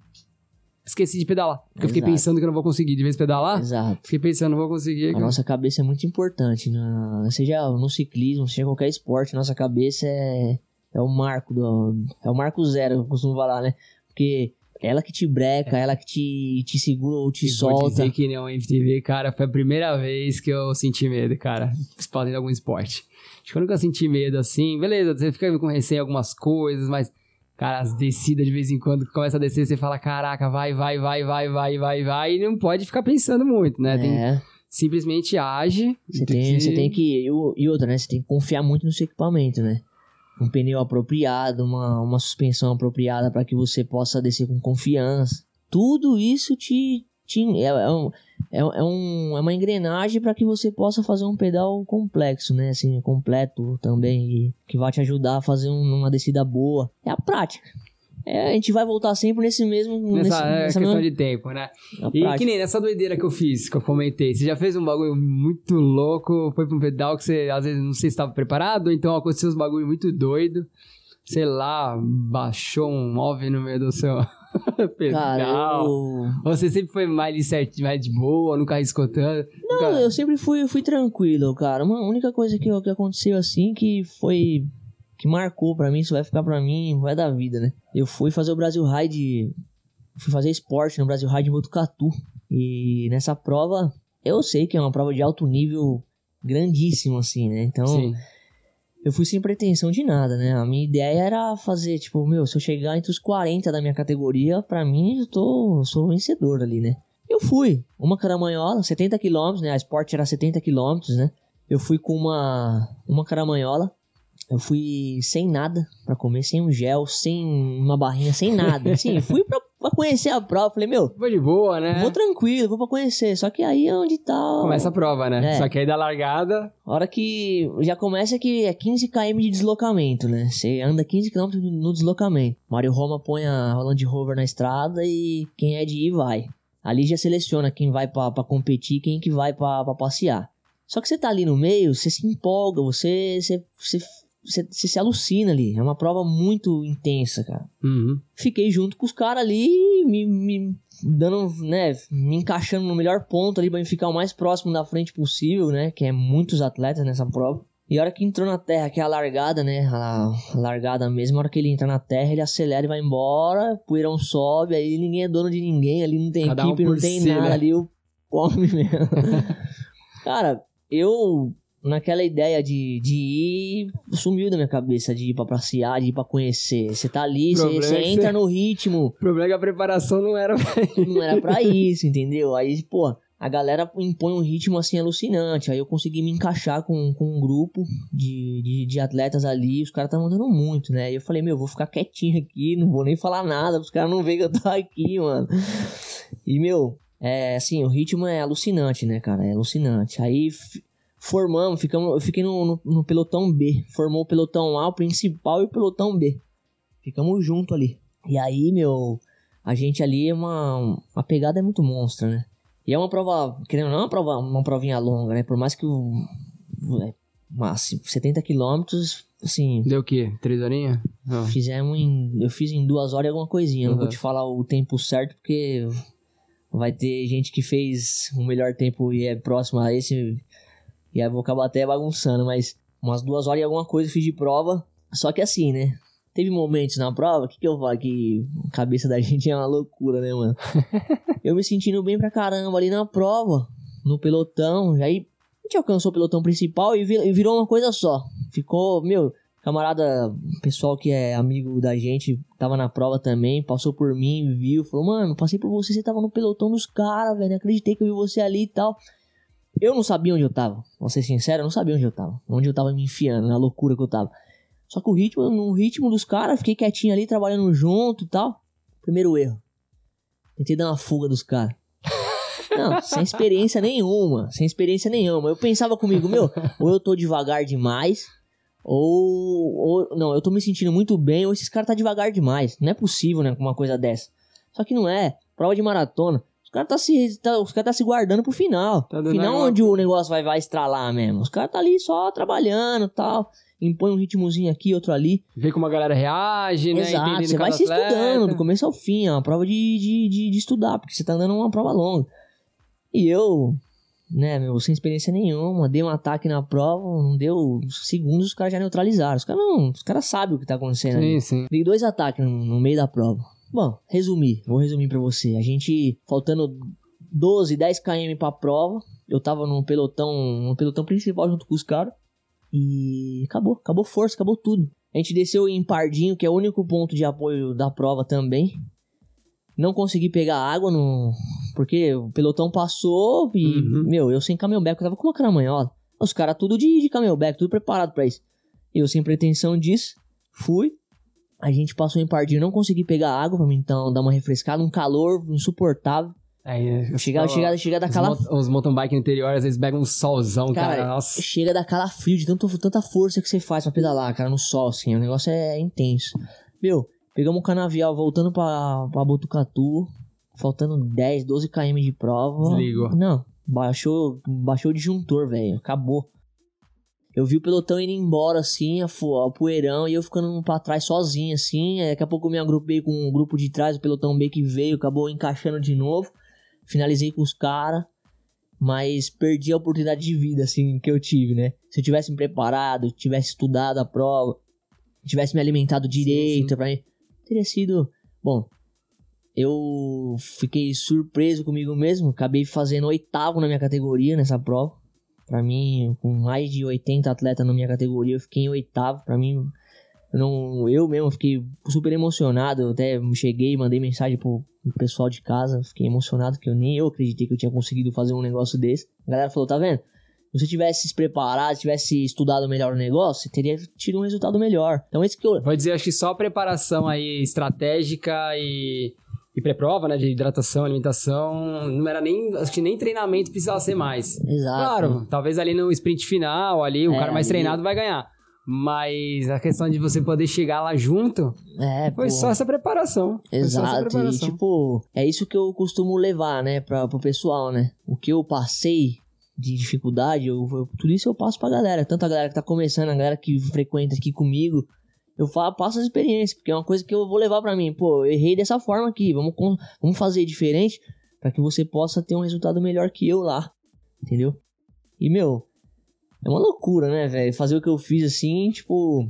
A: esqueci de pedalar. Porque eu fiquei pensando que eu não vou conseguir. De vez pedalar,
B: Exato.
A: fiquei pensando, não vou conseguir.
B: A nossa cabeça é muito importante. Na... Seja no ciclismo, seja qualquer esporte, nossa cabeça é, é o marco do... É o marco zero, eu costumo falar, né? Porque ela que te breca, é. ela que te, te segura ou te e solta. Vou
A: dizer que não, MTV, cara, foi a primeira vez que eu senti medo, cara, fazendo algum esporte. Acho que eu nunca senti medo assim. Beleza, você fica com receio em algumas coisas, mas, cara, as descidas de vez em quando começa a descer, você fala, caraca, vai, vai, vai, vai, vai, vai, vai, e não pode ficar pensando muito, né? Tem,
B: é.
A: simplesmente age.
B: Você tem, que... você tem que. E outra, né? Você tem que confiar muito no seu equipamento, né? um pneu apropriado, uma, uma suspensão apropriada para que você possa descer com confiança. Tudo isso te, te é, é, um, é, é, um, é uma engrenagem para que você possa fazer um pedal complexo, né? Assim, completo também, que vai te ajudar a fazer um, uma descida boa. É a prática. É, a gente vai voltar sempre nesse mesmo.
A: Nessa, nesse, é nessa questão mesma... de tempo, né? e prática. que nem nessa doideira que eu fiz, que eu comentei. Você já fez um bagulho muito louco, foi pra um pedal que você às vezes não sei se estava preparado, ou então aconteceu uns bagulho muito doido. Sei lá, baixou um móvel no meio do seu pedal. Cara, eu... Você sempre foi mais certo, mais de boa, nunca arriscou tanto?
B: Não, nunca... eu sempre fui, fui tranquilo, cara. Uma única coisa que, que aconteceu assim que foi que marcou para mim, isso vai ficar para mim, vai dar vida, né? Eu fui fazer o Brasil Ride, fui fazer esporte no Brasil Ride em Botucatu. E nessa prova, eu sei que é uma prova de alto nível grandíssimo, assim, né? Então, Sim. Eu fui sem pretensão de nada, né? A minha ideia era fazer, tipo, meu, se eu chegar entre os 40 da minha categoria, para mim, eu tô, sou vencedor ali, né? Eu fui, uma caramanhola, 70 km, né? A Sport era 70 km, né? Eu fui com uma, uma caramanhola, eu fui sem nada para comer, sem um gel, sem uma barrinha, sem nada. Assim, fui pra, pra conhecer a prova. Falei, meu.
A: Vou de boa, né?
B: Vou tranquilo, vou pra conhecer. Só que aí é onde tá.
A: Começa a prova, né? É. Só que aí da largada.
B: A hora que. Já começa que é 15 km de deslocamento, né? Você anda 15 km no deslocamento. Mário Roma põe a Land Rover na estrada e quem é de ir vai. Ali já seleciona quem vai para competir e quem que vai para passear. Só que você tá ali no meio, você se empolga, você, você, você você, você, se alucina ali. É uma prova muito intensa, cara.
A: Uhum.
B: Fiquei junto com os caras ali, me, me, dando, né, me encaixando no melhor ponto ali pra me ficar o mais próximo da frente possível, né? Que é muitos atletas nessa prova. E a hora que entrou na terra, que é a largada, né? A largada mesmo, a hora que ele entra na terra, ele acelera e vai embora, poeirão sobe, aí ninguém é dono de ninguém, ali não tem
A: Cada um
B: equipe, não
A: por
B: tem
A: si,
B: nada,
A: né?
B: ali o come mesmo. Cara, eu, naquela ideia de, de ir, sumiu da minha cabeça, de ir pra passear, de ir pra conhecer. Você tá ali, você
A: é
B: entra
A: você-
B: no ritmo,
A: O problema é que a preparação não era.
B: não era pra isso, entendeu? Aí, pô, a galera impõe um ritmo assim alucinante. Aí eu consegui me encaixar com, com um grupo de, de, de atletas ali. Os caras estavam andando muito, né? E eu falei, meu, vou ficar quietinho aqui, não vou nem falar nada, os caras não verem que eu tô aqui, mano. E, meu, é assim, o ritmo é alucinante, né, cara? É alucinante. Aí formamos, ficamos, eu fiquei no, no, no pelotão B. Formou o pelotão A, o principal, e o pelotão B. Ficamos junto ali. E aí, meu, a gente ali é uma. A pegada é muito monstra, né? E é uma prova, querendo ou não, é uma, prova, uma provinha longa, né? Por mais que o. É, mas 70 quilômetros, assim,
A: Deu o quê? Três horinhas? Não.
B: fizemos em. Eu fiz em duas horas e alguma coisinha. Não vou
A: Uhum.
B: te falar o tempo certo, porque vai ter gente que fez um melhor tempo e é próximo a esse. E aí eu vou acabar até bagunçando, mas umas duas horas e alguma coisa eu fiz de prova. Só que assim, né? Teve momentos na prova, o que, que eu falo? Que a cabeça da gente é uma loucura, né, mano? eu me sentindo bem pra caramba ali na prova, no pelotão. E aí a gente alcançou o pelotão principal e vi- virou uma coisa só. Ficou, meu, camarada, pessoal que é amigo da gente, tava na prova também, passou por mim, viu, falou, mano, passei por você, você tava no pelotão dos caras, velho, acreditei que eu vi você ali e tal. Eu não sabia onde eu tava, vou ser sincero, eu não sabia onde eu tava, onde eu tava me enfiando, na loucura que eu tava. Só que o ritmo, no ritmo dos caras, fiquei quietinho ali, trabalhando junto e tal. Primeiro erro. Tentei dar uma fuga dos caras. Não, sem experiência nenhuma. Sem experiência nenhuma. Eu pensava comigo, meu, ou eu tô devagar demais, ou, ou. Não, eu tô me sentindo muito bem, ou esses caras tá devagar demais. Não é possível, né, com uma coisa dessa. Só que não é. Prova de maratona. Os caras tá se, tá, os cara tá se guardando pro final.
A: Tá
B: final
A: uma-
B: onde o negócio vai, vai estralar mesmo. Os caras tá ali só trabalhando e tal. Impõe um ritmozinho aqui, outro ali.
A: Ver como a galera reage, né?
B: Exato,
A: Entendendo
B: você vai se
A: atleta.
B: estudando do começo ao fim, é uma prova de, de, de, de estudar, porque você tá andando uma prova longa. E eu, né, meu, sem experiência nenhuma, dei um ataque na prova, não deu segundos, os caras já neutralizaram. Os caras não, os caras sabem o que tá acontecendo ali.
A: Sim, sim.
B: Dei dois ataques no, no meio da prova. Bom, resumir, vou resumir pra você. A gente, faltando 12, 10 km pra prova, eu tava no pelotão, no pelotão principal junto com os caras. E acabou, acabou força, acabou tudo. A gente desceu em Pardinho, que é o único ponto de apoio da prova também. Não consegui pegar água no. Porque o pelotão passou e,
A: Uhum.
B: meu, eu sem camelback, eu tava com uma caramanhola. Os caras tudo de, de camelback, tudo preparado pra isso. Eu sem pretensão disso, fui. A gente passou em Pardinho, não consegui pegar água pra mim então dar uma refrescada, um calor insuportável.
A: Aí,
B: Chega, chega, chega
A: mot- os mountain bike no interior, às vezes pegam um solzão, cara.
B: Cara,
A: Nossa.
B: chega da calafrio de tanto, tanta força que você faz pra pedalar, cara, no sol, assim. O negócio é intenso. Meu, pegamos o canavial voltando pra, pra Botucatu, faltando 10, 12 km de prova.
A: Desligou.
B: Não, baixou, baixou o disjuntor, velho. Acabou. Eu vi o pelotão indo embora, assim, a, a poeirão, e eu ficando pra trás sozinho, assim. Daqui a pouco eu me agrupei com o grupo de trás, o pelotão B que veio, acabou encaixando de novo. Finalizei com os caras, mas perdi a oportunidade de vida, assim, que eu tive, né? Se eu tivesse me preparado, tivesse estudado a prova, tivesse me alimentado direito,
A: sim.
B: pra mim, teria sido. Bom, eu fiquei surpreso comigo mesmo, acabei fazendo oitavo na minha categoria nessa prova. Pra mim, com mais de 80 atletas na minha categoria, eu fiquei em oitavo. Pra mim, eu, não, eu mesmo fiquei super emocionado. Eu até cheguei, mandei mensagem pro, pessoal de casa. Fiquei emocionado, que eu nem eu acreditei que eu tinha conseguido fazer um negócio desse. A galera falou: tá vendo? Se você tivesse se preparado, se tivesse estudado melhor o negócio, teria tido um resultado melhor. Então, esse que eu.
A: Vou dizer, acho que só preparação aí estratégica e, e pré-prova, né? De hidratação, alimentação, não era nem. Acho que nem treinamento precisava ser mais.
B: Exato.
A: Claro, talvez ali no sprint final, ali, o
B: É,
A: cara mais
B: ali-
A: treinado vai ganhar. Mas a questão de você poder chegar lá junto
B: É,
A: foi
B: pô.
A: só essa preparação. Foi só essa
B: Exato, e
A: preparação.
B: tipo, é isso que eu costumo levar, né, pra, pro pessoal, né? O que eu passei de dificuldade, eu, eu- tudo isso eu passo pra galera. Tanto a galera que tá começando, a galera que frequenta aqui comigo. Eu falo, passo as experiências, porque é uma coisa que eu vou levar pra mim. Pô, eu errei dessa forma aqui, vamos, vamos fazer diferente pra que você possa ter um resultado melhor que eu lá. Entendeu? E, meu, É uma loucura, né, velho? Fazer o que eu fiz assim, tipo.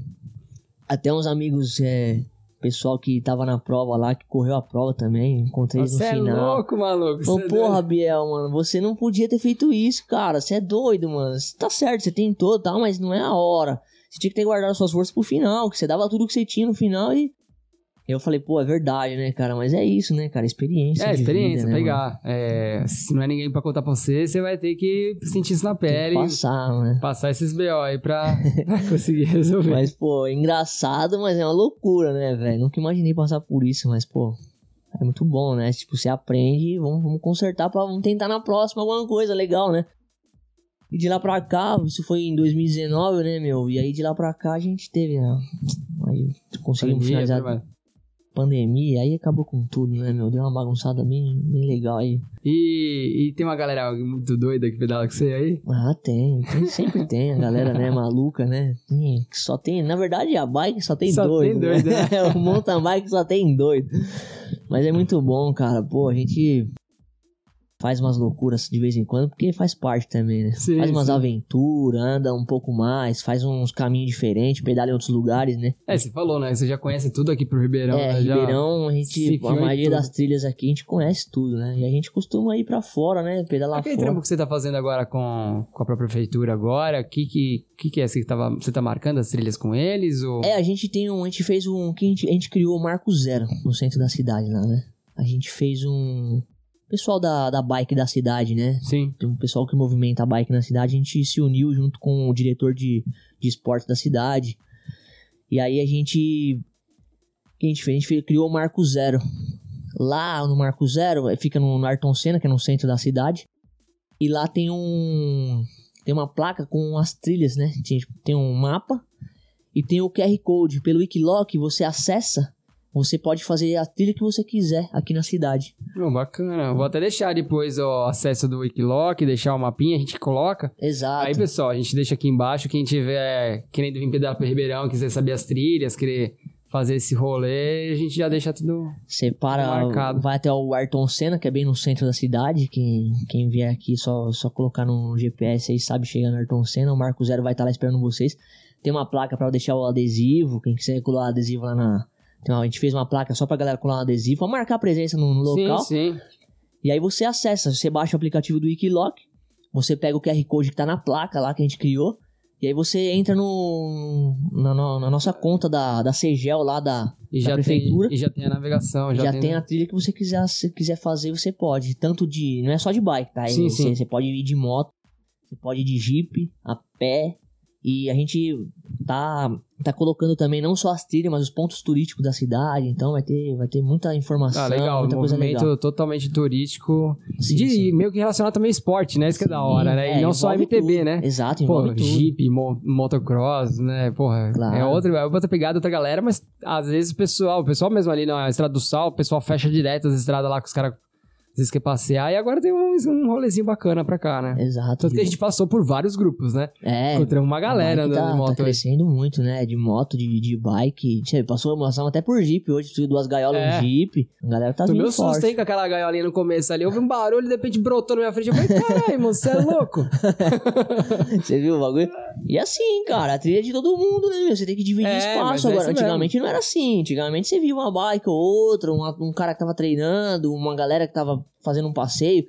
B: Até uns amigos, é, pessoal que tava na prova lá, que correu a prova também, encontrei eles no
A: Você é
B: final.
A: louco, maluco.
B: Falou,
A: Você é
B: porra,
A: doido.
B: Biel, mano, você não podia ter feito isso, cara. Você é doido, mano. Cê tá certo, você tentou e tal, mas não é a hora. Você tinha que ter guardado suas forças pro final, que você dava tudo que você tinha no final e. Eu falei, pô, é verdade, né, cara? Mas é isso, né, cara? Experiência.
A: É, experiência,
B: vida, né,
A: pegar. É, se não é ninguém pra contar pra você, você vai ter que sentir isso na pele.
B: passar, né?
A: Passar esses BO aí pra, conseguir resolver.
B: Mas, pô, é engraçado, mas é uma loucura, né, velho? Nunca imaginei passar por isso, mas, pô, é muito bom, né? Tipo, você aprende e vamos, vamos consertar pra vamos tentar na próxima alguma coisa legal, né? E de lá pra cá, isso foi em 2019, né, meu? E aí de lá pra cá a gente teve, né? Aí conseguimos
A: Pandemia,
B: finalizar a pandemia, aí acabou com tudo, né, meu? Deu uma bagunçada bem, bem legal aí.
A: E, e tem uma galera muito doida que pedala com você aí?
B: Ah, tem, tem sempre tem, a galera, né, maluca, né? Tem, só tem, na verdade, a bike só tem
A: Só
B: doido.
A: tem doido,
B: né?
A: né?
B: o mountain bike só tem doido. Mas é muito bom, cara. Pô, a gente faz umas loucuras de vez em quando, porque faz parte também, né?
A: Sim,
B: faz umas aventuras, anda um pouco mais, faz uns caminhos diferentes, pedala em outros lugares, né?
A: É, você falou, né? Você já conhece tudo aqui pro Ribeirão,
B: é,
A: né?
B: Ribeirão, a gente, a maioria
A: tudo.
B: das trilhas aqui, a gente conhece tudo, né? E a gente costuma ir pra fora, né? Pedalar
A: Aquele
B: fora.
A: trampo que você tá fazendo agora com, com a própria prefeitura agora, o que, que, que, que é? Você, tava, você tá marcando as trilhas com eles? Ou...
B: É, a gente tem um. A gente fez um. A, gente, a gente criou o Marco Zero no centro da cidade lá, né? A gente fez um. Pessoal da, da bike da cidade, né?
A: Sim.
B: Tem um pessoal que movimenta a bike na cidade. A gente se uniu junto com o diretor de, de esporte da cidade. E aí a gente. O que a gente fez? A gente fez- criou o Marco Zero. Lá no Marco Zero, eh, fica no, no Ayrton Senna, que é no centro da cidade. E lá tem um. Tem uma placa com as trilhas, né? Tem, tem um mapa e tem o QR Code. Pelo Wikiloc, você acessa, você pode fazer a trilha que você quiser aqui na cidade.
A: Pô, bacana. Vou até deixar depois o acesso do Wikiloc, deixar o mapinha, a gente coloca.
B: Exato.
A: Aí, pessoal, a gente deixa aqui embaixo. Quem tiver querendo vir pedalar pro Ribeirão, quiser saber as trilhas, querer fazer esse rolê, a gente já deixa tudo.
B: Você para,
A: Marcado.
B: vai até o Ayrton Senna, que é bem no centro da cidade. Quem, quem vier aqui, só, só colocar no GPS aí, sabe chegar no Ayrton Senna. O Marco Zero vai estar lá esperando vocês. Tem uma placa para deixar o adesivo. Quem quiser colar o adesivo lá na. Tem uma- a gente fez uma placa só pra galera colar um adesivo, pra marcar a presença no, no local.
A: Sim, sim.
B: E aí você acessa, você baixa o aplicativo do Wikiloc, você pega o QR Code que tá na placa lá que a gente criou, e aí você entra no, na, na nossa conta da, da CEGEL lá da,
A: E
B: da
A: já, tem,
B: prefeitura.
A: e já tem a navegação. Já,
B: Já, tem, a trilha que você quiser, se quiser fazer, você pode. Tanto de. Não é só de bike, tá?
A: Sim,
B: você,
A: sim.
B: você pode ir de moto, você pode ir de jeep, a pé. E a gente tá, tá colocando também não só as trilhas, mas os pontos turísticos da cidade. Então vai ter, vai ter muita informação,
A: Ah, legal.
B: muita coisa
A: movimento
B: legal.
A: totalmente turístico.
B: Sim,
A: de
B: sim.
A: meio que relacionado também ao esporte, né? Isso que é da hora, né?
B: É,
A: e não só MTB,
B: tudo.
A: né?
B: Exato,
A: Pô,
B: envolve tudo.
A: Jeep, mo- motocross, né? Porra,
B: Claro.
A: é, outra, é outra pegada, outra galera, mas às vezes o pessoal, o pessoal mesmo ali na Estrada do Sal, o pessoal fecha direto as estradas lá que os caras às vezes quer passear e agora tem um, um rolezinho bacana pra cá, né?
B: Exato.
A: Tanto que a gente passou por vários grupos, né?
B: É,
A: Encontramos uma galera
B: bike
A: andando
B: tá,
A: de moto
B: tá crescendo muito, né? De moto, de, de bike. Tchê, Passou passamos até por Jeep hoje, duas gaiolas
A: É.
B: no Jeep. A galera tá
A: Tomei um susto, hein, com aquela gaiolinha no começo ali. Eu vi um barulho, de repente brotou na minha frente. Eu falei, caralho, mano, você é louco?
B: Você viu o bagulho? E assim, cara, a trilha é de todo mundo, né, meu? Você tem que dividir
A: É,
B: espaço
A: é
B: agora.
A: mesmo.
B: Antigamente não era assim. Antigamente você via uma bike ou outra, uma- um cara que tava treinando, uma galera que tava fazendo um passeio.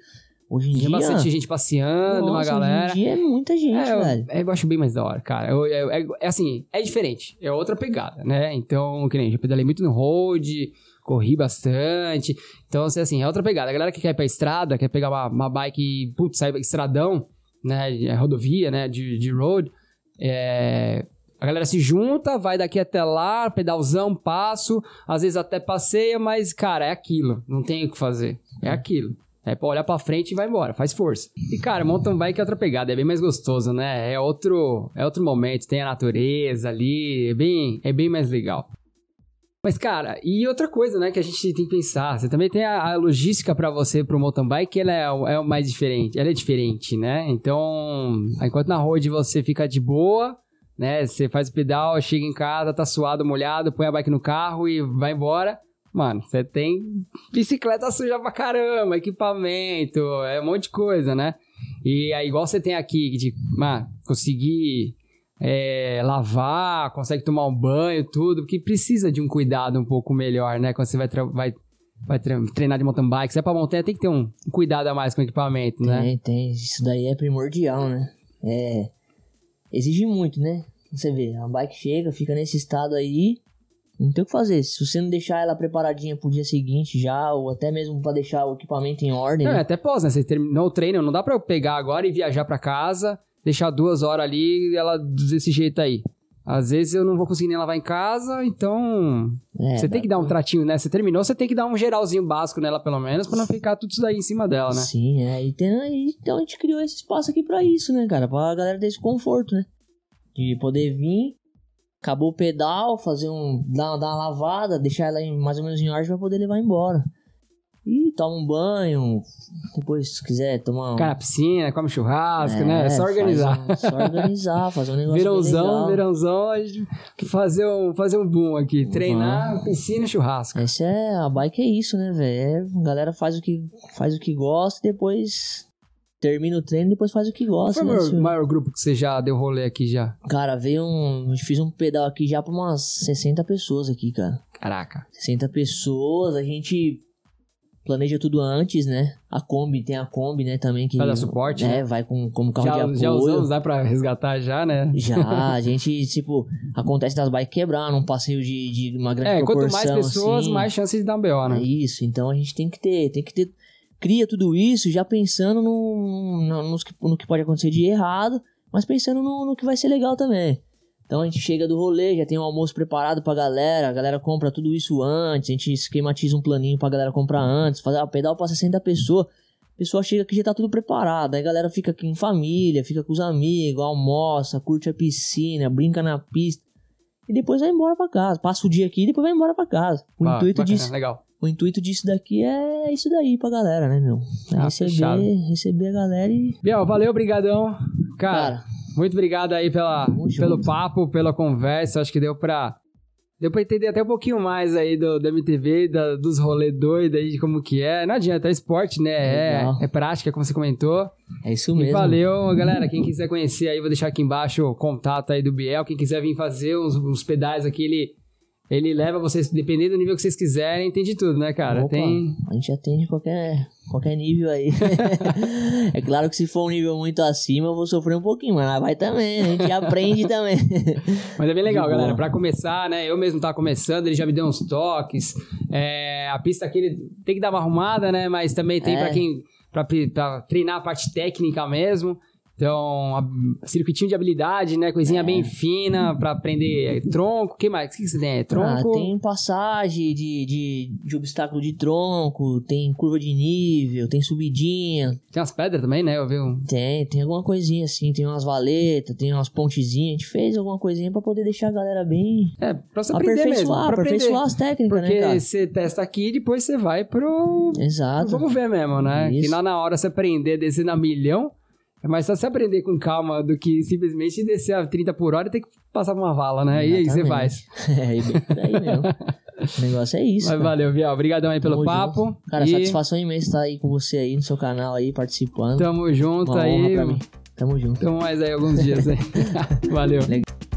B: Hoje em
A: Tinha
B: dia.
A: bastante gente passeando, uma
B: nossa,
A: galera.
B: Hoje em dia é muita gente,
A: É, eu,
B: velho.
A: eu acho bem mais da hora, cara. Eu- eu- é, é assim, é diferente. É outra pegada, né? Então, que nem já pedalei muito no road, corri bastante. Então, assim, assim, é outra pegada. A galera que quer ir pra estrada, quer pegar uma, uma bike, putz, sair estradão, né? É rodovia, né? De, de road. É, a galera se junta, vai daqui até lá, pedalzão, passo. Às vezes até passeia, mas, cara, é aquilo. Não tem o que fazer. É aquilo. É pra olhar pra frente e vai embora, faz força. E, cara, mountain bike é outra pegada, é bem mais gostoso, né? É outro, é outro momento, tem a natureza ali, é bem, é bem mais legal. Mas, cara, e outra coisa, né, que a gente tem que pensar, você também tem a, a logística pra você pro mountain bike, ela é, é o mais diferente, ela é diferente, né? Então, enquanto na road você fica de boa, né, você faz o pedal, chega em casa, tá suado, molhado, põe a bike no carro e vai embora. Mano, você tem bicicleta suja pra caramba, equipamento, é um monte de coisa, né? E aí, igual você tem aqui, de mano, conseguir é, lavar, consegue tomar um banho, tudo, porque precisa de um cuidado um pouco melhor, né? Quando você vai, vai, vai treinar de mountain bike, se é pra montanha, tem que ter um cuidado a mais com o equipamento, né?
B: Tem, tem. Isso daí é primordial, né? É. Exige muito, né? Você vê, a bike chega, fica nesse estado aí, não tem o que fazer. Se você não deixar ela preparadinha pro dia seguinte já, ou até mesmo para deixar o equipamento em ordem.
A: Não,
B: né?
A: é até pós, né? Você terminou o treino, não dá pra eu pegar agora e viajar para casa, deixar duas horas ali e ela desse jeito aí. Às vezes eu não vou conseguir nem lavar em casa, então. É, você tem que dar um tratinho, né? Você terminou, você tem que dar um geralzinho básico nela, pelo menos, pra não ficar tudo isso daí em cima dela, né?
B: Sim, é. E tem, então a gente criou esse espaço aqui pra isso, né, cara? Pra galera ter esse conforto, né? De poder vir, acabou o pedal, fazer um. dar, dar uma lavada, deixar ela em, mais ou menos em ordem pra poder levar embora. E toma um banho, depois se quiser tomar um...
A: Cara, piscina, come churrasco, é, né? É só organizar.
B: Um, só organizar, fazer um negócio
A: Verãozão, verãozão, fazer um, fazer um boom aqui. Treinar, uhum. piscina e churrasco.
B: Essa é, a bike é isso, né, velho? É, a galera faz o que, faz o que gosta e depois termina o treino e depois faz o que gosta.
A: Qual
B: né?
A: foi o maior, maior grupo que você já deu rolê aqui já?
B: Cara, veio um. Fez um pedal aqui já pra umas 60 pessoas aqui, cara.
A: Caraca.
B: 60 pessoas, a gente planeja tudo antes, né? A Kombi, tem a Kombi, né, também. Que,
A: vai dar suporte,
B: né?
A: né?
B: Vai com, como carro
A: já,
B: de apoio.
A: Já usamos, dá pra resgatar já, né?
B: Já, a gente, tipo, acontece das bikes quebrar num passeio de, de uma grande
A: é,
B: proporção.
A: É, quanto mais pessoas,
B: assim,
A: mais chances de dar um BO, né?
B: É isso, então a gente tem que ter, tem que ter... Cria tudo isso já pensando no, no, no, no que pode acontecer de errado, mas pensando no, no que vai ser legal também. Então a gente chega do rolê, já tem um almoço preparado pra galera, a galera compra tudo isso antes, a gente esquematiza um planinho pra galera comprar antes, fazer o pedal pra 60 pessoas. A pessoa chega aqui já tá tudo preparado, aí a galera fica aqui em família, fica com os amigos, almoça, curte a piscina, brinca na pista. E depois vai embora pra casa. Passa o dia aqui e depois vai embora pra casa. O ah, intuito bacana, disso.
A: Legal.
B: O intuito disso daqui é isso daí pra galera, né, meu? É ah, receber, receber a galera e.
A: Biel, valeu, brigadão. Cara, Cara muito obrigado aí pela, pelo papo, pela conversa. Acho que deu pra, deu pra entender até um pouquinho mais aí do, do MTV, da, dos rolês doidos aí, de como que é. Não adianta, é esporte, né? É, é, prática, como você comentou.
B: É isso mesmo.
A: E valeu, galera. Quem quiser conhecer aí, vou deixar aqui embaixo o contato aí do Biel. Quem quiser vir fazer uns, uns pedais aqui, ele ele leva vocês, dependendo do nível que vocês quiserem, tem de tudo, né, cara?
B: Opa,
A: tem...
B: A gente atende qualquer, qualquer nível aí. é claro que se for um nível muito acima, eu vou sofrer um pouquinho, mas vai também, a gente aprende também.
A: Mas é bem legal, de galera. Boa. Pra começar, né? Eu mesmo tava começando, ele já me deu uns toques. É, a pista aqui ele tem que dar uma arrumada, né? Mas também tem é. pra quem. Pra treinar a parte técnica mesmo. Então, a, circuitinho de habilidade, né? Coisinha é. bem fina pra aprender tronco. O que mais? O que você tem? É tronco?
B: Ah, tem passagem de, de, de obstáculo de tronco, tem curva de nível, tem subidinha.
A: Tem umas pedras também, né? Eu vi um...
B: Tem, tem alguma coisinha assim. Tem umas valetas, tem umas pontezinhas. A gente fez alguma coisinha pra poder deixar a galera bem...
A: É, pra você aprender mesmo. Pra
B: aperfeiçoar as técnicas,
A: Porque
B: né,
A: Porque você testa aqui e depois você vai pro...
B: Exato.
A: Vamos ver mesmo, né? Isso. Que lá na hora você aprender, descer na milhão... É mais só se aprender com calma do que simplesmente descer a 30 por hora e ter que passar por uma vala, né? Exatamente. E aí você faz.
B: É, bem por aí mesmo. O negócio é isso.
A: Mas cara. valeu, Vial. Obrigadão aí pelo Tamo papo.
B: Junto. Cara, e... satisfação imensa estar aí com você aí no seu canal aí, participando.
A: Tamo junto
B: Uma
A: aí.
B: Pra mim. Tamo junto.
A: Tamo mais aí alguns dias aí. valeu. Legal.